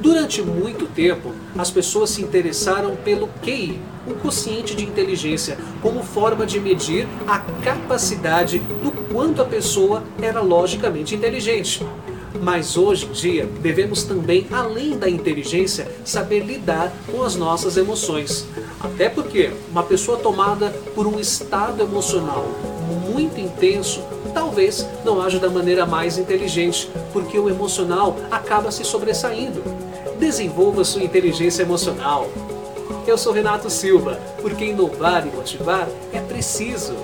Durante muito tempo, as pessoas se interessaram pelo QI, o quociente de inteligência, como forma de medir a capacidade do quanto a pessoa era logicamente inteligente. Mas hoje em dia, devemos também, além da inteligência, saber lidar com as nossas emoções. Até porque uma pessoa tomada por um estado emocional muito intenso talvez não haja da maneira mais inteligente, porque o emocional acaba se sobressaindo. Desenvolva sua inteligência emocional. Eu sou Renato Silva, porque inovar e motivar é preciso.